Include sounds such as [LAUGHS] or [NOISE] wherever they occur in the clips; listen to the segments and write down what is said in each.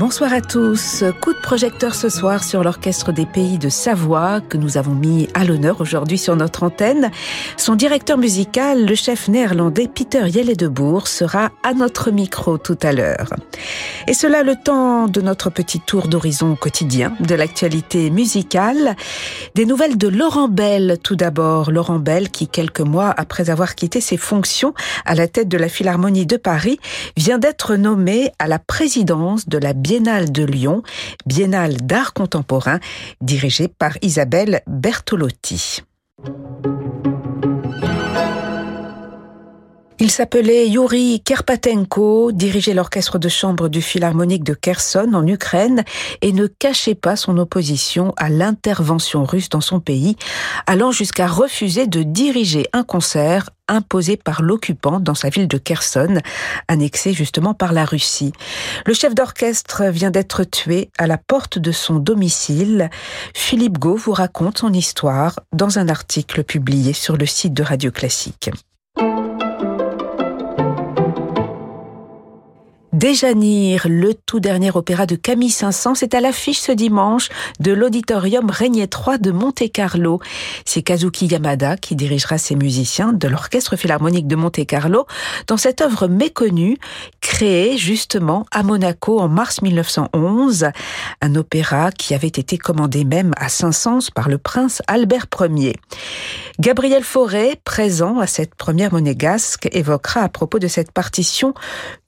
Bonsoir à tous. Coup de projecteur ce soir sur l'Orchestre des Pays de Savoie que nous avons mis à l'honneur aujourd'hui sur notre antenne. Son directeur musical, le chef néerlandais Peter Jelledebourg, sera à notre micro tout à l'heure. Et cela le temps de notre petit tour d'horizon quotidien de l'actualité musicale. Des nouvelles de Laurent Bell tout d'abord. Laurent Bell qui, quelques mois après avoir quitté ses fonctions à la tête de la Philharmonie de Paris, vient d'être nommé à la présidence de la Biennale de Lyon, Biennale d'art contemporain, dirigée par Isabelle Bertolotti. Il s'appelait Yuri Kerpatenko, dirigeait l'orchestre de chambre du Philharmonique de Kherson en Ukraine et ne cachait pas son opposition à l'intervention russe dans son pays, allant jusqu'à refuser de diriger un concert imposé par l'occupant dans sa ville de Kherson, annexée justement par la Russie. Le chef d'orchestre vient d'être tué à la porte de son domicile. Philippe Gau vous raconte son histoire dans un article publié sur le site de Radio Classique. Déjanir, le tout dernier opéra de Camille Saint-Saëns, c'est à l'affiche ce dimanche de l'auditorium Régnier 3 de Monte-Carlo. C'est Kazuki Yamada qui dirigera ses musiciens de l'Orchestre Philharmonique de Monte-Carlo dans cette œuvre méconnue créée justement à Monaco en mars 1911, un opéra qui avait été commandé même à Saint-Saëns par le prince Albert Ier. Gabriel Fauré, présent à cette première monégasque, évoquera à propos de cette partition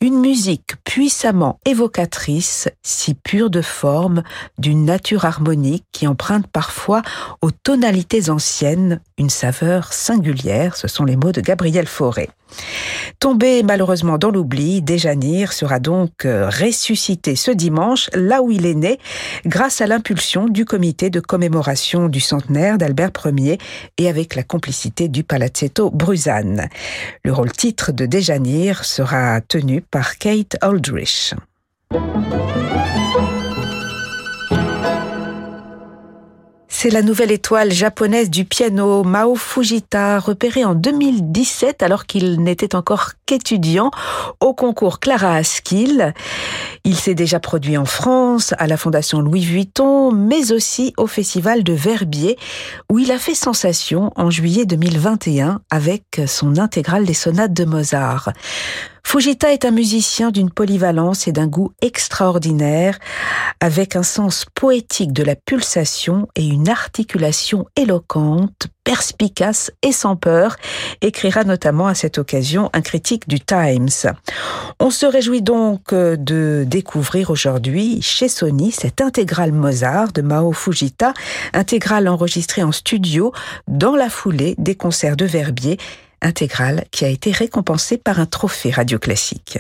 une musique puissamment évocatrice, si pure de forme, d'une nature harmonique qui emprunte parfois aux tonalités anciennes une saveur singulière, ce sont les mots de Gabriel Fauré. Tombé malheureusement dans l'oubli, Déjanir sera donc euh, ressuscité ce dimanche, là où il est né, grâce à l'impulsion du comité de commémoration du centenaire d'Albert Ier et avec la complicité du Palazzetto Bruzane. Le rôle titre de Déjanir sera tenu par Kate Aldrich. C'est la nouvelle étoile japonaise du piano Mao Fujita, repérée en 2017 alors qu'il n'était encore qu'étudiant au concours Clara Askill. Il s'est déjà produit en France, à la Fondation Louis Vuitton, mais aussi au Festival de Verbier, où il a fait sensation en juillet 2021 avec son intégrale des sonates de Mozart. Fujita est un musicien d'une polyvalence et d'un goût extraordinaire, avec un sens poétique de la pulsation et une articulation éloquente, perspicace et sans peur, écrira notamment à cette occasion un critique du Times. On se réjouit donc de découvrir aujourd'hui chez Sony cette intégrale Mozart de Mao Fujita, intégrale enregistrée en studio dans la foulée des concerts de Verbier intégrale qui a été récompensée par un trophée radio classique.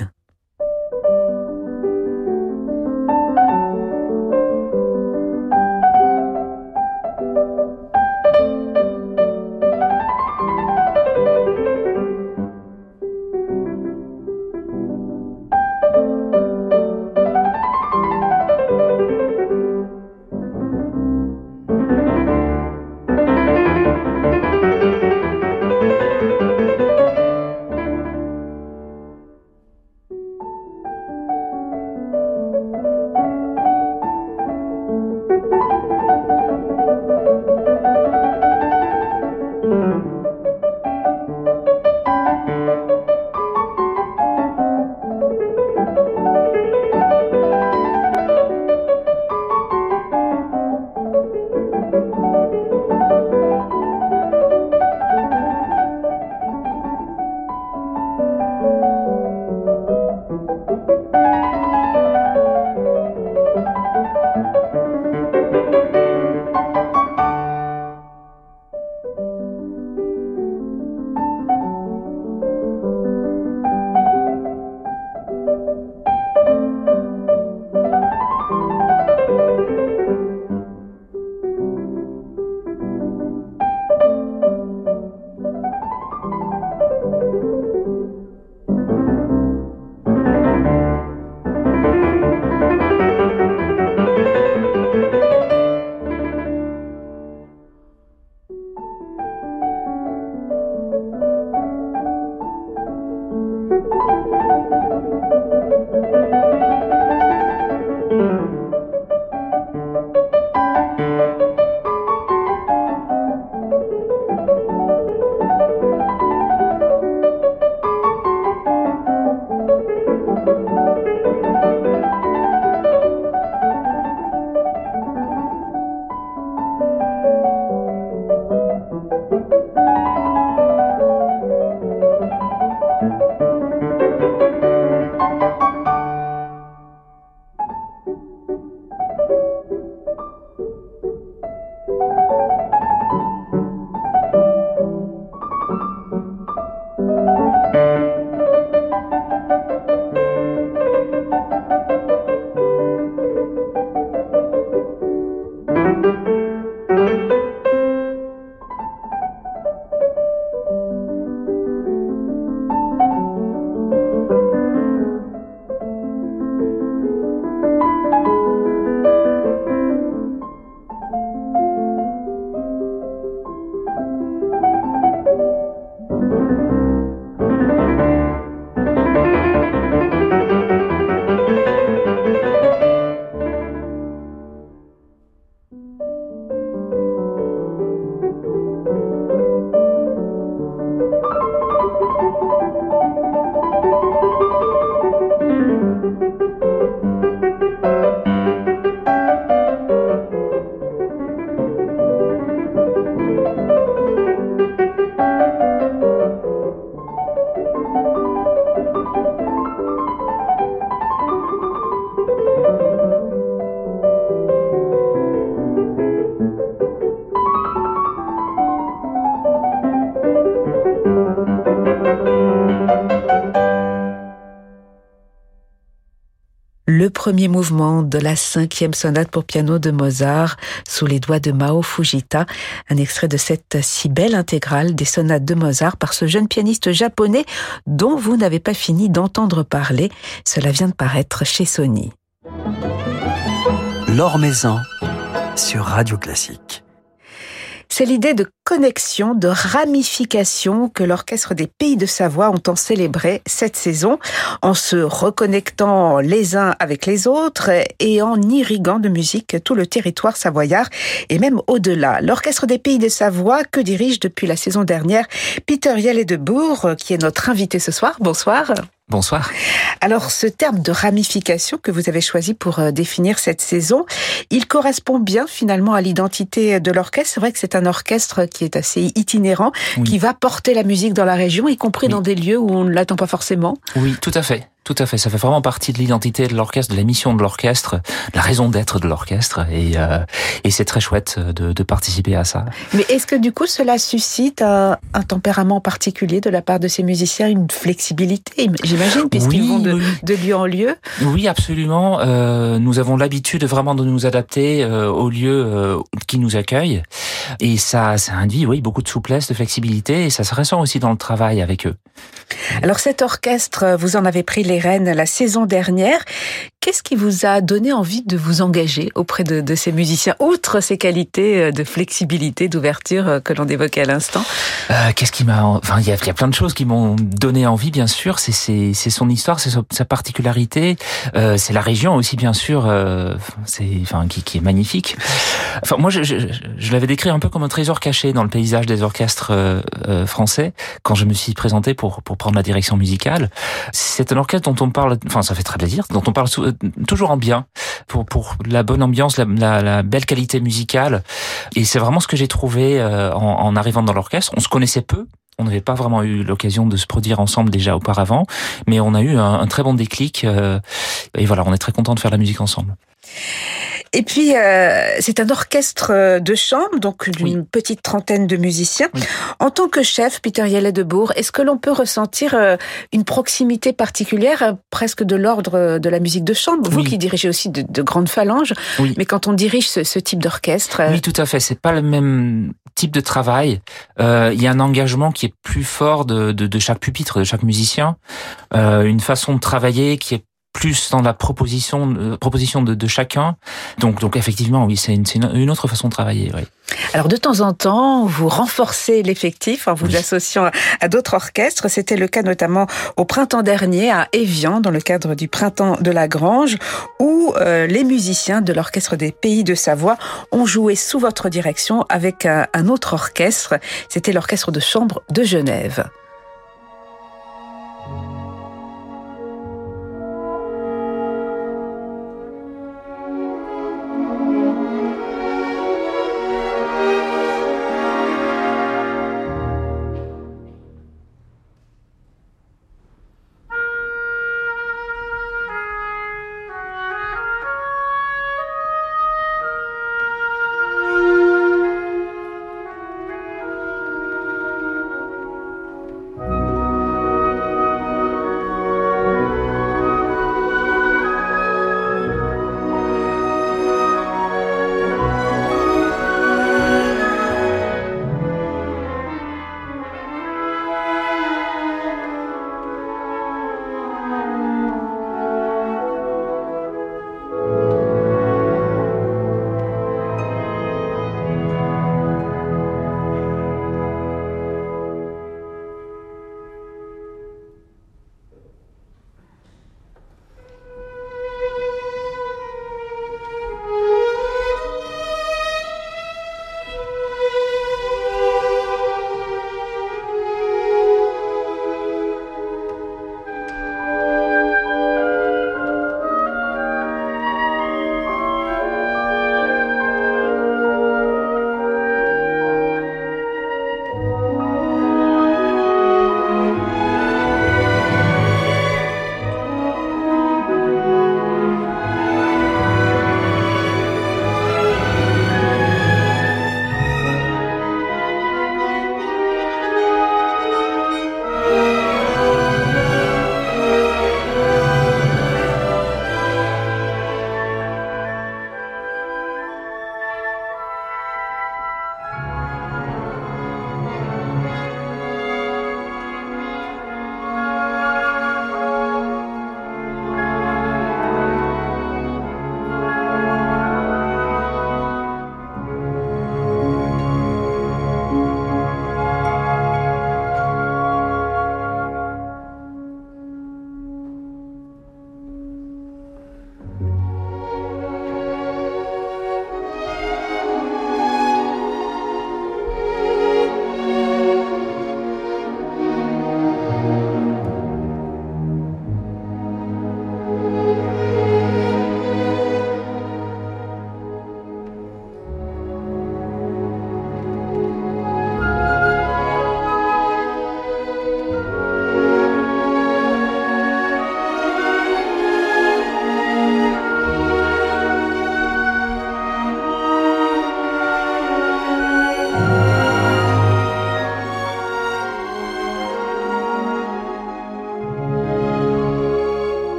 Le premier mouvement de la cinquième sonate pour piano de Mozart sous les doigts de Mao Fujita, un extrait de cette si belle intégrale des sonates de Mozart par ce jeune pianiste japonais dont vous n'avez pas fini d'entendre parler. Cela vient de paraître chez Sony. Maison sur Radio Classique. C'est l'idée de connexion, de ramification que l'Orchestre des Pays de Savoie entend célébrer cette saison en se reconnectant les uns avec les autres et en irriguant de musique tout le territoire savoyard et même au-delà. L'Orchestre des Pays de Savoie que dirige depuis la saison dernière Peter Yelle-de-Bourg qui est notre invité ce soir. Bonsoir. Bonsoir. Alors, ce terme de ramification que vous avez choisi pour euh, définir cette saison, il correspond bien finalement à l'identité de l'orchestre. C'est vrai que c'est un orchestre qui est assez itinérant, qui va porter la musique dans la région, y compris dans des lieux où on ne l'attend pas forcément. Oui, tout à fait. Tout à fait, ça fait vraiment partie de l'identité de l'orchestre, de la mission de l'orchestre, la raison d'être de l'orchestre, et, euh, et c'est très chouette de, de, participer à ça. Mais est-ce que du coup cela suscite un, un, tempérament particulier de la part de ces musiciens, une flexibilité, j'imagine, puisqu'ils oui, vont de, oui. de, lieu en lieu? Oui, absolument. Euh, nous avons l'habitude vraiment de nous adapter euh, aux lieux euh, qui nous accueillent, et ça, ça induit, oui, beaucoup de souplesse, de flexibilité, et ça se ressent aussi dans le travail avec eux. Alors cet orchestre, vous en avez pris les la saison dernière. Qu'est-ce qui vous a donné envie de vous engager auprès de, de ces musiciens, outre ces qualités de flexibilité, d'ouverture que l'on évoquait à l'instant? Euh, Qu'est-ce qui m'a... Enfin, il y a, plein de choses qui m'ont donné envie, bien sûr. C'est son histoire, c'est sa particularité. Euh, c'est la région aussi, bien sûr, euh, c'est enfin qui, qui, est magnifique. Enfin, moi, je, je, je l'avais décrit un peu comme un trésor caché dans le paysage des orchestres euh, français quand je me suis présenté pour pour prendre la direction musicale. C'est un orchestre dont on parle, enfin, ça fait très plaisir, dont on parle toujours en bien pour pour la bonne ambiance, la, la, la belle qualité musicale. Et c'est vraiment ce que j'ai trouvé euh, en, en arrivant dans l'orchestre. On se connaissait peu, on n'avait pas vraiment eu l'occasion de se produire ensemble déjà auparavant, mais on a eu un, un très bon déclic. Euh, et voilà, on est très content de faire la musique ensemble. Et puis, euh, c'est un orchestre de chambre, donc d'une oui. petite trentaine de musiciens. Oui. En tant que chef, Peter Yellet de Bourg, est-ce que l'on peut ressentir euh, une proximité particulière, euh, presque de l'ordre de la musique de chambre? Vous oui. qui dirigez aussi de, de grandes phalanges, mais quand on dirige ce, ce type d'orchestre... Oui, tout à fait. C'est pas le même type de travail. Euh, il y a un engagement qui est plus fort de, de, de chaque pupitre, de chaque musicien. Euh, une façon de travailler qui est plus dans la proposition, euh, proposition de, de, chacun. Donc, donc effectivement, oui, c'est une, une, autre façon de travailler. Oui. Alors de temps en temps, vous renforcez l'effectif en vous oui. associant à, d'autres orchestres. C'était le cas notamment au printemps dernier à Évian, dans le cadre du printemps de la Grange, où euh, les musiciens de l'orchestre des Pays de Savoie ont joué sous votre direction avec un, un autre orchestre. C'était l'orchestre de chambre de Genève.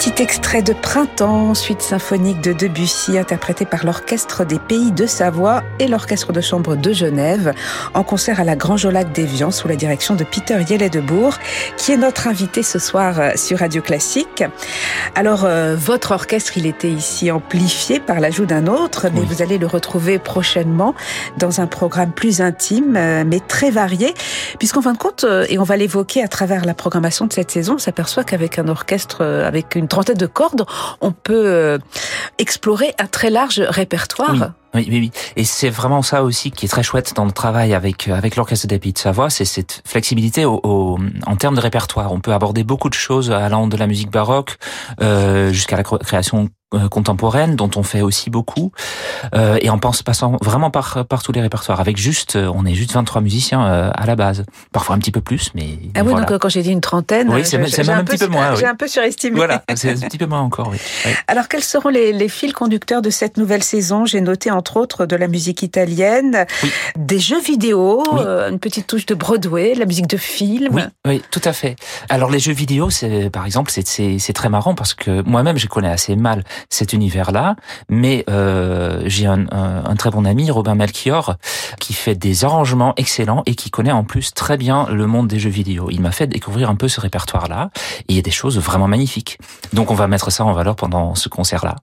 Petit extrait de Printemps, suite symphonique de Debussy, interprété par l'Orchestre des Pays de Savoie et l'Orchestre de Chambre de Genève, en concert à la Grange au Lac d'Évian, sous la direction de Peter Yellet-de-Bourg, qui est notre invité ce soir euh, sur Radio Classique. Alors, euh, votre orchestre, il était ici amplifié par l'ajout d'un autre, mais Oui. vous allez le retrouver prochainement dans un programme plus intime, euh, mais très varié, puisqu'en fin de compte, euh, et on va l'évoquer à travers la programmation de cette saison, on s'aperçoit qu'avec un orchestre euh, avec une trentaine de cordes, on peut euh, explorer un très large répertoire. Oui, oui, oui. Et c'est vraiment ça aussi qui est très chouette dans le travail avec euh, avec l'orchestre des Pays de Savoie, c'est cette flexibilité au, au- en termes de répertoire. On peut aborder beaucoup de choses allant de la musique baroque euh, jusqu'à la cré- création euh, contemporaine, dont on fait aussi beaucoup, euh, et en pense passant vraiment par par tous les répertoires. Avec juste, euh, on est juste 23 musiciens euh, à la base, parfois un petit peu plus, mais Ah oui, voilà. donc quand j'ai dit une trentaine, Oui, c'est même- un petit peu moins, oui. J'ai un peu surestimé. Voilà, [LAUGHS] c'est un petit peu moins encore. Oui. Oui. Alors, quels seront les, les fils conducteurs de cette nouvelle saison? J'ai noté entre autres de la musique italienne, Oui. des jeux vidéo, Oui. euh, une petite touche de Broadway, la musique de film. Oui, oui, tout à fait. Alors les jeux vidéo, c'est par exemple, c'est c'est c'est très marrant parce que moi-même je connais assez mal cet univers-là, mais euh, j'ai un, un, un très bon ami, Robin Melchior, qui fait des arrangements excellents et qui connaît en plus très bien le monde des jeux vidéo. Il m'a fait découvrir un peu ce répertoire-là et il y a des choses vraiment magnifiques. Donc on va mettre ça en valeur pendant ce concert-là.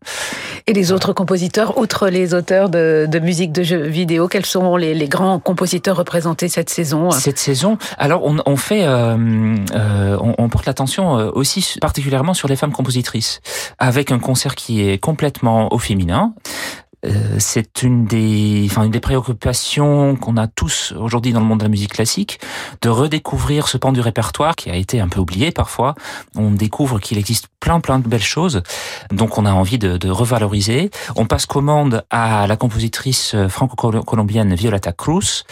Et les autres compositeurs, outre les auteurs de, musique de jeux vidéo, quels seront les, grands compositeurs représentés cette saison? Cette saison, alors on, fait, euh, euh, on, porte l'attention euh, aussi particulièrement sur les femmes compositrices, avec un concert qui est complètement au féminin. C'est une des, enfin une des préoccupations qu'on a tous aujourd'hui dans le monde de la musique classique, de redécouvrir ce pan du répertoire qui a été un peu oublié parfois. On découvre qu'il existe plein plein de belles choses, donc on a envie de, de revaloriser. On passe commande à la compositrice euh, franco-colombienne Violeta Cruz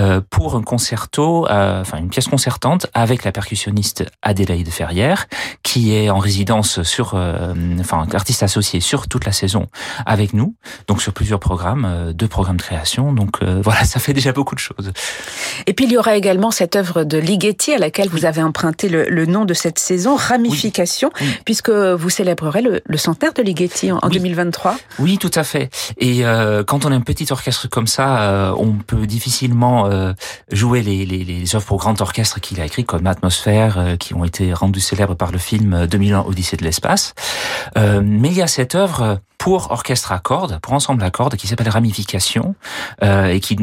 euh, pour un concerto, euh, enfin une pièce concertante avec la percussionniste Adélaïde Ferrière, qui est en résidence sur, euh, enfin artiste associé sur toute la saison avec nous, donc sur plusieurs programmes, deux programmes de création. Donc [LAUGHS] voilà, ça fait déjà beaucoup de choses. Et puis il y aura également cette œuvre de Ligeti à laquelle vous avez emprunté le, le nom de cette saison, Ramification, Oui. puisque vous célébrerez le, le centenaire de Ligeti en, Oui. 2023. Oui, tout à fait. Et euh, quand on a un petit orchestre comme ça, euh, on peut difficilement euh, jouer les, les, les œuvres pour grand orchestre qu'il a écrites, comme Atmosphère, euh, qui ont été rendues célèbres par le film euh, 2001 Odyssée de l'espace. Euh, mais il y a cette œuvre pour orchestre à cordes, pour ensemble à cordes, qui s'appelle Ramification, euh, et qui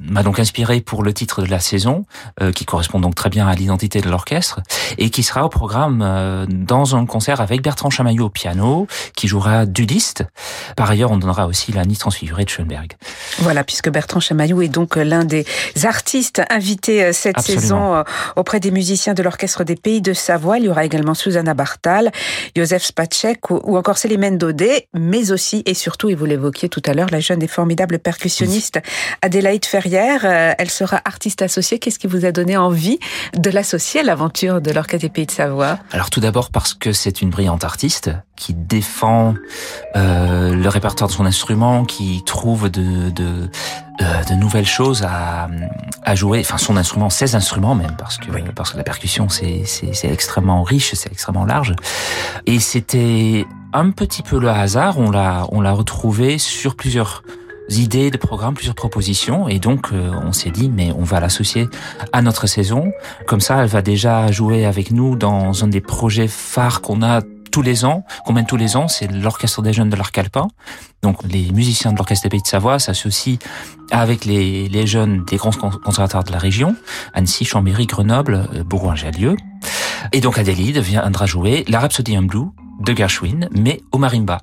m'a donc inspiré pour le titre de la saison, euh, qui correspond donc très bien à l'identité de l'orchestre, et qui sera au programme euh, dans un concert avec Bertrand Chamaillot au piano, qui jouera Dudiste. Par ailleurs, on donnera aussi la Nit transfigurée de Schoenberg. Voilà, puisque Bertrand Chamaillou est donc l'un des artistes invités euh, cette Absolument. saison euh, auprès des musiciens de l'Orchestre des Pays de Savoie. Il y aura également Susanna Bartal, Joseph Spacek ou, ou encore Célimène Daudet, mais aussi et surtout, et vous l'évoquiez tout à l'heure, la jeune et formidable percussionniste Adélaïde Ferrière. Euh, Elle sera artiste associée. Qu'est-ce qui vous a donné envie de l'associer à l'aventure de l'Orchestre des Pays de Savoie? Alors tout d'abord parce que c'est une brillante artiste qui défend euh, le répertoire de son instrument, qui trouve de, euh, nouvelles choses à, jouer. Enfin, son instrument, ses instruments même, parce que parce que la percussion c'est extrêmement riche, c'est extrêmement large. Et c'était un petit peu le hasard. On l'a on l'a retrouvé sur plusieurs idées de programmes, plusieurs propositions, et donc euh, on s'est dit mais on va l'associer à notre saison. Comme ça, elle va déjà jouer avec nous dans un des projets phares qu'on a tous les ans, qu'on mène tous les ans, c'est l'Orchestre des Jeunes de l'Arc Alpin. Donc les musiciens de l'Orchestre des Pays de Savoie s'associent avec les, les jeunes des grands conservatoires de la région, Annecy, Chambéry, Grenoble, euh, Bourgoin-Jallieu. Et donc Adélaïde viendra jouer la Rhapsody in Blue de Gershwin, mais au marimba.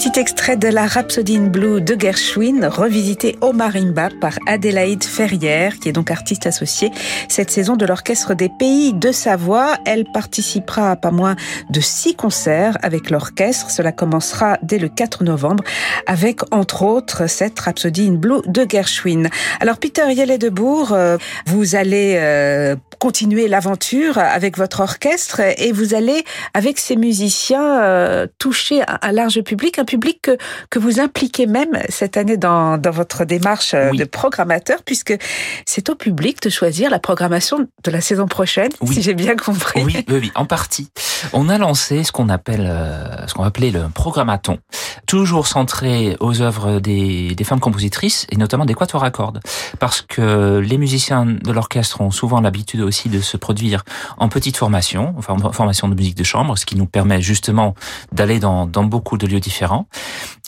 Petit extrait de la Rhapsody in Blue de Gershwin, revisité au marimba par Adélaïde Ferrière, qui est donc artiste associée cette saison de l'Orchestre des Pays de Savoie. Elle participera à pas moins de six concerts avec l'orchestre. Cela commencera dès le 4 novembre avec, entre autres, cette Rhapsody in Blue de Gershwin. Alors, Peter Yellet-de-Bourg, euh, vous allez euh, continuer l'aventure avec votre orchestre et vous allez, avec ces musiciens, euh, toucher un large public, un public que, que vous impliquez même cette année dans, dans votre démarche euh, de programmateur, puisque c'est au public de choisir la programmation de la saison prochaine, si j'ai bien compris. Oui, oui, oui, en partie. On a lancé ce qu'on appelle, euh, ce qu'on appelait le programmaton, toujours centré aux œuvres des, des femmes compositrices et notamment des quatuors à cordes, parce que les musiciens de l'orchestre ont souvent l'habitude aussi de se produire en petite formation, enfin en formation de musique de chambre, ce qui nous permet justement d'aller dans, beaucoup de lieux différents.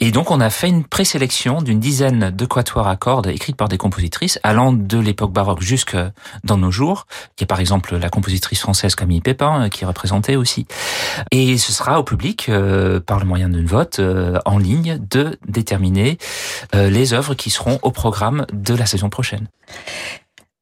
Et donc on a fait une présélection d'une dizaine de quatuors à cordes écrites par des compositrices allant de l'époque baroque jusque dans nos jours. Il y a par exemple la compositrice française Camille Pépin qui est représentée aussi. Et ce sera au public, euh, par le moyen d'une vote euh, en ligne, de déterminer euh, les œuvres qui seront au programme de la saison prochaine.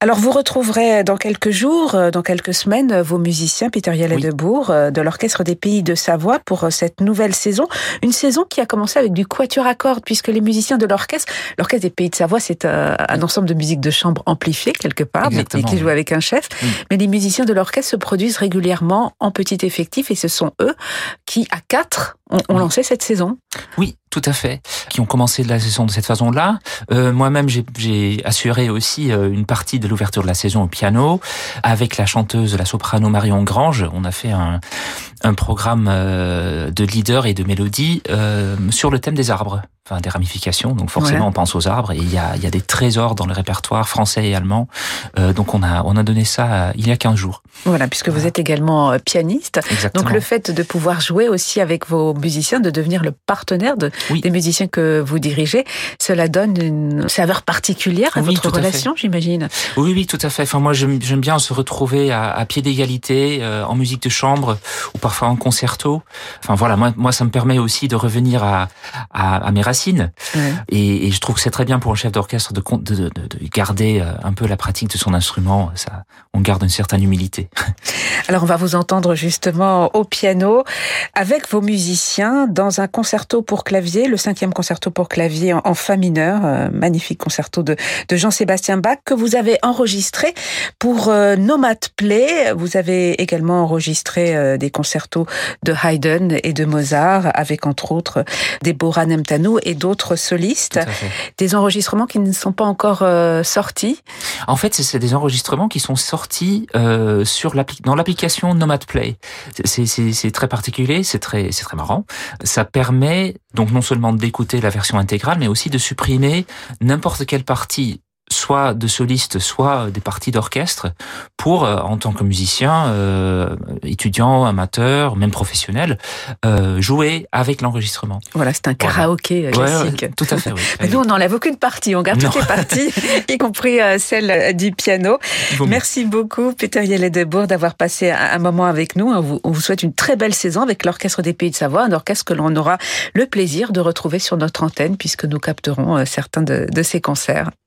Alors vous retrouverez dans quelques jours, euh, dans quelques semaines, vos musiciens Peter Yallet de Bourg euh, de l'Orchestre des Pays de Savoie pour euh, cette nouvelle saison. Une saison qui a commencé avec du quatuor à cordes puisque les musiciens de l'orchestre, l'Orchestre des Pays de Savoie, c'est un ensemble de musique de chambre amplifiée quelque part qui joue avec un chef. Mais les musiciens de l'orchestre se produisent régulièrement en petit effectif et ce sont eux qui, à quatre, ont, lancé cette saison. Oui, tout à fait, qui ont commencé la saison de cette façon-là. Euh, Moi-même, j'ai assuré aussi euh, une partie de l'ouverture de la saison au piano avec la chanteuse, la soprano Marion Grange. On a fait un, un programme euh, de leader et de mélodie euh, sur le thème des arbres, enfin des ramifications. Donc forcément, on pense aux arbres et il y a, y a des trésors dans le répertoire français et allemand. Euh, donc on a on a donné ça il y a 15 jours. Voilà, puisque vous êtes également pianiste. Exactement. Donc le fait de pouvoir jouer aussi avec vos musiciens, de devenir le partenaire de, des musiciens que vous dirigez, cela donne une saveur particulière à votre relation, j'imagine. Oui, oui, tout à fait. Enfin moi, j'aime bien se retrouver à, à pied d'égalité en musique de chambre ou par parfois en concerto. Enfin voilà, moi, moi ça me permet aussi de revenir à, à, à mes racines. Et, et, je trouve que c'est très bien pour un chef d'orchestre de, de, de, de, garder euh, un peu la pratique de son instrument. Ça, on garde une certaine humilité. [LAUGHS] Alors on va vous entendre justement au piano avec vos musiciens dans un concerto pour clavier, le cinquième concerto pour clavier en, fa mineur, euh, magnifique concerto de, de Jean-Sébastien Bach que vous avez enregistré pour euh, Nomad Play. Vous avez également enregistré euh, des concertos de Haydn et de Mozart avec entre autres Deborah Nemtanou et d'autres solistes. Des enregistrements qui ne sont pas encore sortis. En fait, c'est des enregistrements qui sont sortis sur dans l'application Nomad Play. C'est très particulier, c'est très, c'est très marrant. Ça permet donc non seulement d'écouter la version intégrale, mais aussi de supprimer n'importe quelle partie soit de solistes, soit des parties d'orchestre, pour, euh, en tant que musicien, euh, étudiant, amateur, même professionnel, euh, jouer avec l'enregistrement. Voilà, c'est un karaoké classique. tout à fait, oui. Mais [LAUGHS] nous, on n'enlève aucune partie, on garde toutes les parties, [LAUGHS] y compris celle du piano. Merci beaucoup, Peter Yellet-Debourg, d'avoir passé un moment avec nous. On vous, souhaite une très belle saison avec l'Orchestre des Pays de Savoie, un orchestre que l'on aura le plaisir de retrouver sur notre antenne, puisque nous capterons certains de, de ces concerts.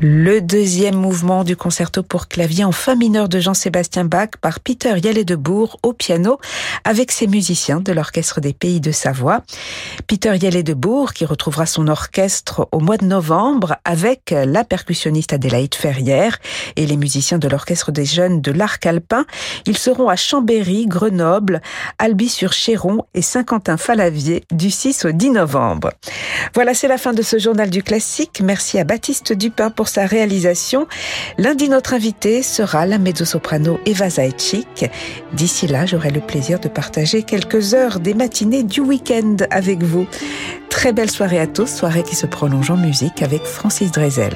Deuxième mouvement du concerto pour clavier en fa mineur de Jean-Sébastien Bach par Peter Yallet-de-Bourg au piano avec ses musiciens de l'Orchestre des Pays de Savoie. Peter Yallet-de-Bourg qui retrouvera son orchestre au mois de novembre avec la percussionniste Adélaïde Ferrière et les musiciens de l'Orchestre des Jeunes de l'Arc Alpin. Ils seront à Chambéry, Grenoble, Albi-sur-Chéron et Saint-Quentin-Falavier du 6 au 10 novembre. Voilà, c'est la fin de ce journal du classique. Merci à Baptiste Dupin pour sa réalisation. Lundi, notre invité sera la mezzo-soprano Eva Zaitchik. D'ici là, j'aurai le plaisir de partager quelques heures des matinées du week-end avec vous. Très belle soirée à tous, soirée qui se prolonge en musique avec Francis Drezel.